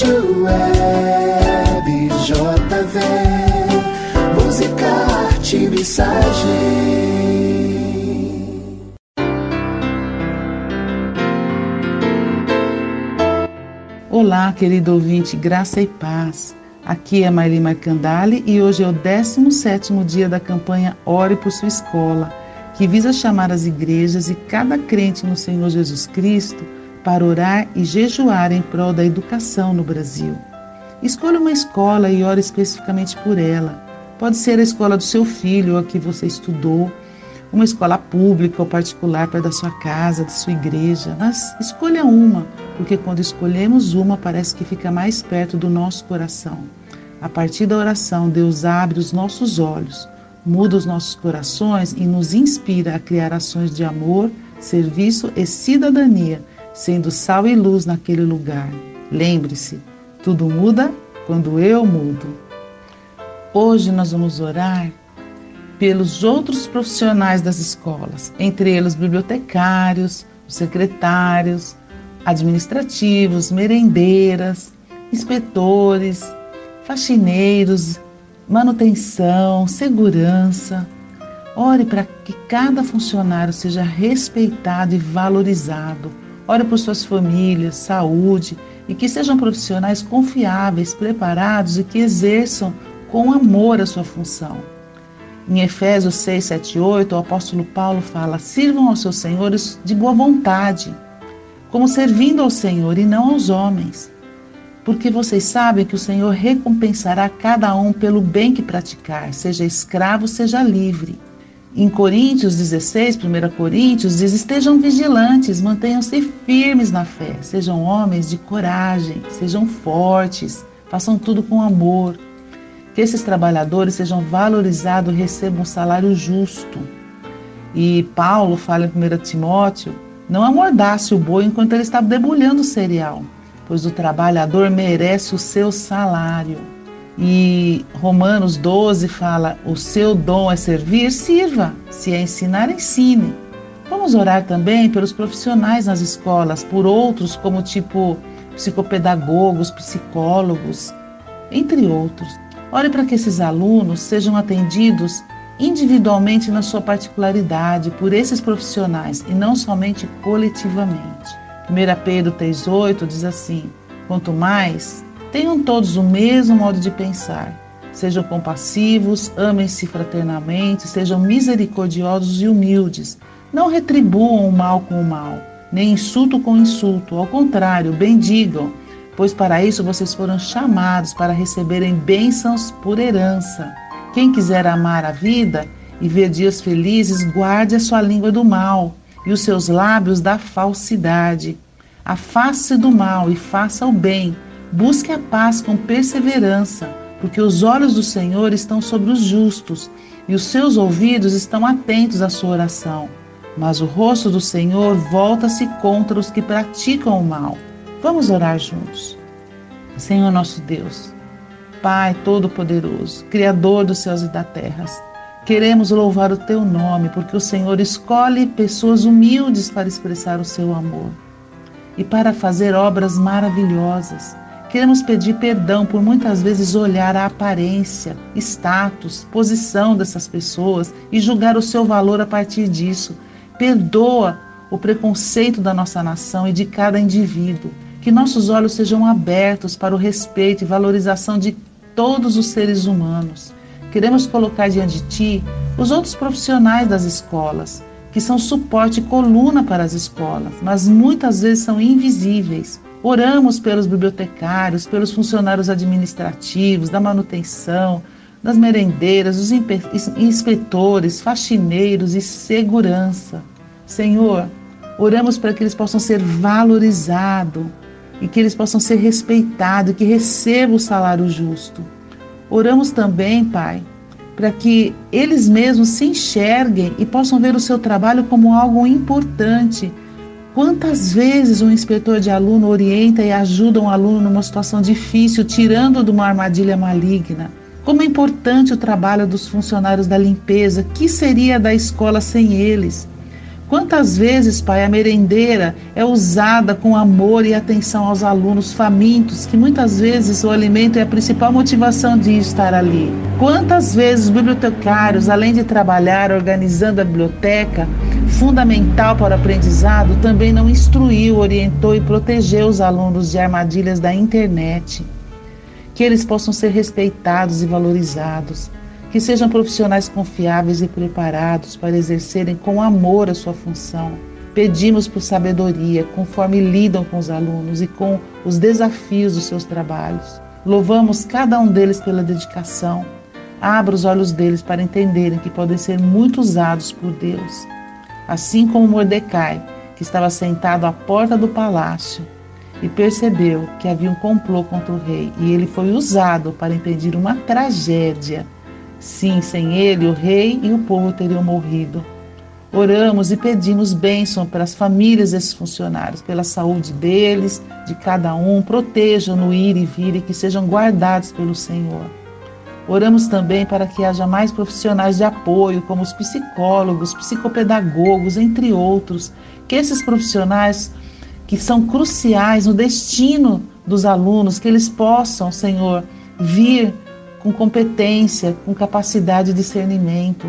Rádio Web JV, música, arte, mensagem. Olá, querido ouvinte, graça e paz. Aqui é Mairi Marcandali e hoje é o 17º dia da campanha Ore por Sua Escola, que visa chamar as igrejas e cada crente no Senhor Jesus Cristo para orar e jejuar em prol da educação no Brasil. Escolha uma escola e ore especificamente por ela. Pode ser a escola do seu filho a que você estudou, uma escola pública ou particular perto da sua casa, da sua igreja, mas escolha uma, porque quando escolhemos uma parece que fica mais perto do nosso coração. A partir da oração, Deus abre os nossos olhos, muda os nossos corações e nos inspira a criar ações de amor, serviço e cidadania, sendo sal e luz naquele lugar. Lembre-se, tudo muda quando eu mudo. Hoje nós vamos orar pelos outros profissionais das escolas, entre eles bibliotecários, secretários, administrativos, merendeiras, inspetores, faxineiros, manutenção, segurança. Ore para que cada funcionário seja respeitado e valorizado. Ore por suas famílias, saúde e que sejam profissionais confiáveis, preparados e que exerçam com amor a sua função. Em Efésios 6, 7 e 8, o apóstolo Paulo fala: sirvam aos seus senhores de boa vontade, como servindo ao Senhor e não aos homens. Porque vocês sabem que o Senhor recompensará cada um pelo bem que praticar, seja escravo, seja livre. Em Coríntios 16, 1 Coríntios, diz: estejam vigilantes, mantenham-se firmes na fé, sejam homens de coragem, sejam fortes, façam tudo com amor que esses trabalhadores sejam valorizados recebam um salário justo. E Paulo fala em 1 Timóteo: não amordace o boi enquanto ele está debulhando o cereal, pois o trabalhador merece o seu salário. E Romanos 12 fala: o seu dom é servir, sirva, se é ensinar, ensine. Vamos orar também pelos profissionais nas escolas, por outros como tipo psicopedagogos, psicólogos, entre outros. Ore para que esses alunos sejam atendidos individualmente na sua particularidade por esses profissionais e não somente coletivamente. 1 Pedro 3,8 diz assim: Quanto mais, tenham todos o mesmo modo de pensar. Sejam compassivos, amem-se fraternamente, sejam misericordiosos e humildes. Não retribuam o mal com o mal, nem insulto com insulto. Ao contrário, bendigam pois para isso vocês foram chamados para receberem bênçãos por herança. Quem quiser amar a vida e ver dias felizes, guarde a sua língua do mal e os seus lábios da falsidade. Afaste do mal e faça o bem. Busque a paz com perseverança, porque os olhos do Senhor estão sobre os justos e os seus ouvidos estão atentos à sua oração. Mas o rosto do Senhor volta-se contra os que praticam o mal. Vamos orar juntos. Senhor nosso Deus, Pai Todo-Poderoso, Criador dos céus e da terra, queremos louvar o Teu nome, porque o Senhor escolhe pessoas humildes para expressar o seu amor e para fazer obras maravilhosas. Queremos pedir perdão por muitas vezes olhar a aparência, status, posição dessas pessoas e julgar o seu valor a partir disso. Perdoa o preconceito da nossa nação e de cada indivíduo que nossos olhos sejam abertos para o respeito e valorização de todos os seres humanos. Queremos colocar diante de Ti os outros profissionais das escolas, que são suporte e coluna para as escolas, mas muitas vezes são invisíveis. Oramos pelos bibliotecários, pelos funcionários administrativos, da manutenção, das merendeiras, dos inspetores, faxineiros e segurança. Senhor, oramos para que eles possam ser valorizados, e que eles possam ser respeitados, que recebam o salário justo. Oramos também, Pai, para que eles mesmos se enxerguem e possam ver o seu trabalho como algo importante. Quantas vezes um inspetor de aluno orienta e ajuda um aluno numa situação difícil, tirando de uma armadilha maligna? Como é importante o trabalho dos funcionários da limpeza, que seria da escola sem eles? Quantas vezes, Pai, a merendeira é usada com amor e atenção aos alunos famintos, que muitas vezes o alimento é a principal motivação de estar ali. Quantas vezes os bibliotecários, além de trabalhar organizando a biblioteca, fundamental para o aprendizado, também não instruiu, orientou e protegeu os alunos de armadilhas da internet. Que eles possam ser respeitados e valorizados que sejam profissionais confiáveis e preparados para exercerem com amor a sua função. Pedimos por sabedoria, conforme lidam com os alunos e com os desafios dos seus trabalhos. Louvamos cada um deles pela dedicação. Abra os olhos deles para entenderem que podem ser muito usados por Deus. Assim como Mordecai, que estava sentado à porta do palácio e percebeu que havia um complô contra o rei, e ele foi usado para impedir uma tragédia Sim, sem ele, o rei e o povo teriam morrido. Oramos e pedimos bênção para as famílias desses funcionários, pela saúde deles, de cada um, protejam no ir e vir e que sejam guardados pelo Senhor. Oramos também para que haja mais profissionais de apoio, como os psicólogos, psicopedagogos, entre outros, que esses profissionais que são cruciais no destino dos alunos, que eles possam, Senhor, vir com competência, com capacidade de discernimento.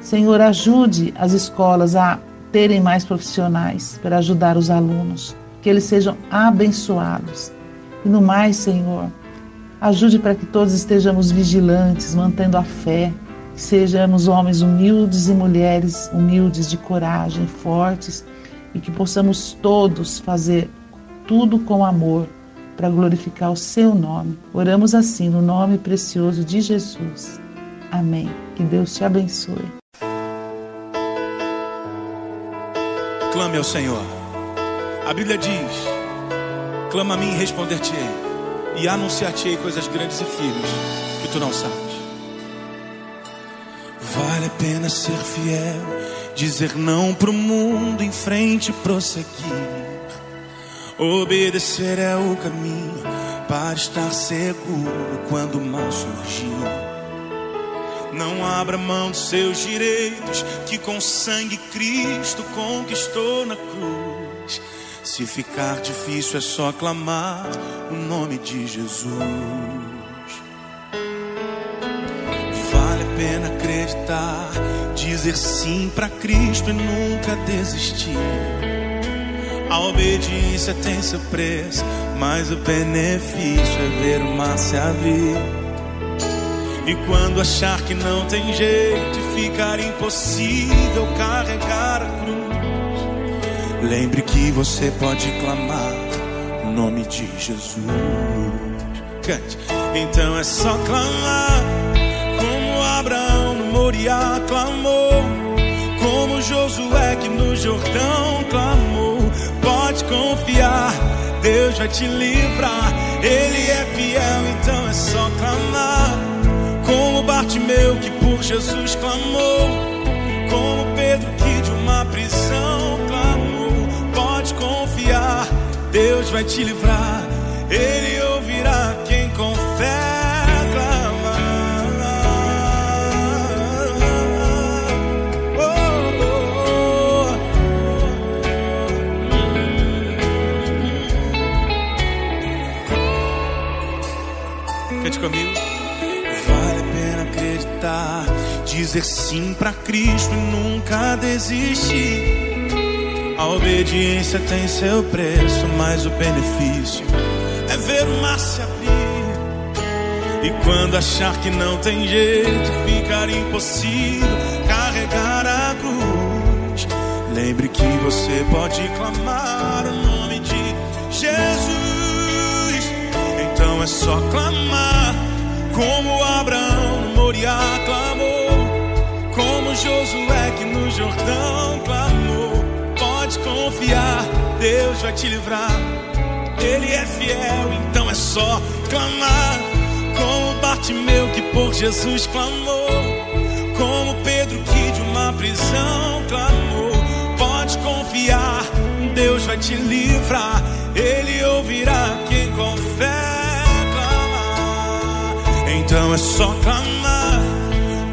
Senhor, ajude as escolas a terem mais profissionais para ajudar os alunos, que eles sejam abençoados. E no mais, Senhor, ajude para que todos estejamos vigilantes, mantendo a fé, que sejamos homens humildes e mulheres humildes de coragem, fortes e que possamos todos fazer tudo com amor para glorificar o seu nome. Oramos assim no nome precioso de Jesus. Amém. Que Deus te abençoe. Clame ao Senhor. A Bíblia diz: Clama a mim e responder-te-ei, e anunciar-te-ei coisas grandes e firmes que tu não sabes. Vale a pena ser fiel, dizer não pro mundo, em frente prosseguir. Obedecer é o caminho para estar seguro quando o mal surgir. Não abra mão dos seus direitos que com sangue Cristo conquistou na cruz. Se ficar difícil é só clamar o nome de Jesus. Vale a pena acreditar, dizer sim para Cristo e nunca desistir. A obediência tem seu preço, mas o benefício é ver o mar se abrir. E quando achar que não tem jeito ficar impossível carregar a cruz, lembre que você pode clamar o nome de Jesus. Cante. Então é só clamar, como Abraão no Moriá clamou, como Josué que no Jordão clamou pode confiar, Deus vai te livrar. Ele é fiel, então é só clamar. Como Bartimeu que por Jesus clamou, como Pedro que de uma prisão vai te livrar. Ele ouvirá quem confessa. comigo? Vale a pena acreditar, dizer sim para Cristo e nunca desistir. A obediência tem seu preço, mas o benefício é ver o mar se abrir. E quando achar que não tem jeito, ficar impossível carregar a cruz. Lembre que você pode clamar o nome de Jesus. Então é só clamar como Abraão Deus vai te livrar. Ele é fiel, então é só clamar. Como Bartimeu que por Jesus clamou, como Pedro que de uma prisão clamou. Pode confiar, Deus vai te livrar. Ele ouvirá quem confessa. Então é só clamar,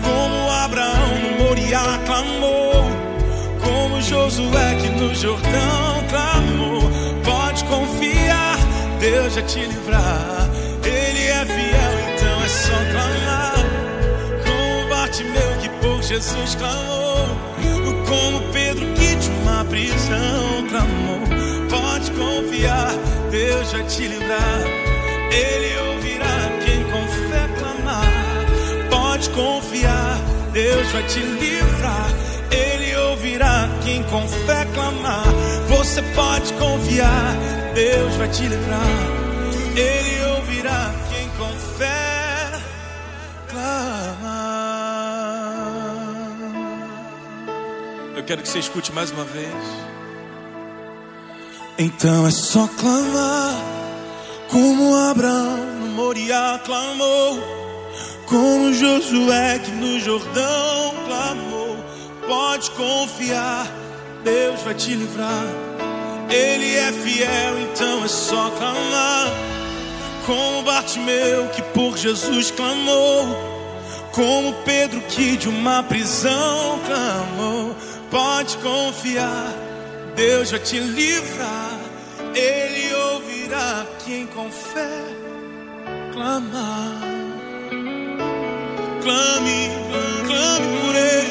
como Abraão no Moriá clamou, como Josué Jordão Deus vai te livrar. Ele é fiel, então é só clamar. Como Bartimeu que por Jesus clamou. Como Pedro que de uma prisão clamou. Pode confiar, Deus vai te livrar. Ele ouvirá quem com fé clamar. Pode confiar, Deus vai te livrar. Ele ouvirá quem com fé clamar. Você pode confiar, Deus vai te livrar. Ele ouvirá quem com fé clamar. Eu quero que você escute mais uma vez. Então é só clamar, como Abraão no Moriá clamou, como Josué que no Jordão clamou. Pode confiar, Deus vai te livrar. Ele é fiel, então é só clamar. Como Bartimeu que por Jesus clamou, como Pedro que de uma prisão clamou. Pode confiar, Deus vai te livrar. Ele ouvirá quem com fé clamar. Clame, clame.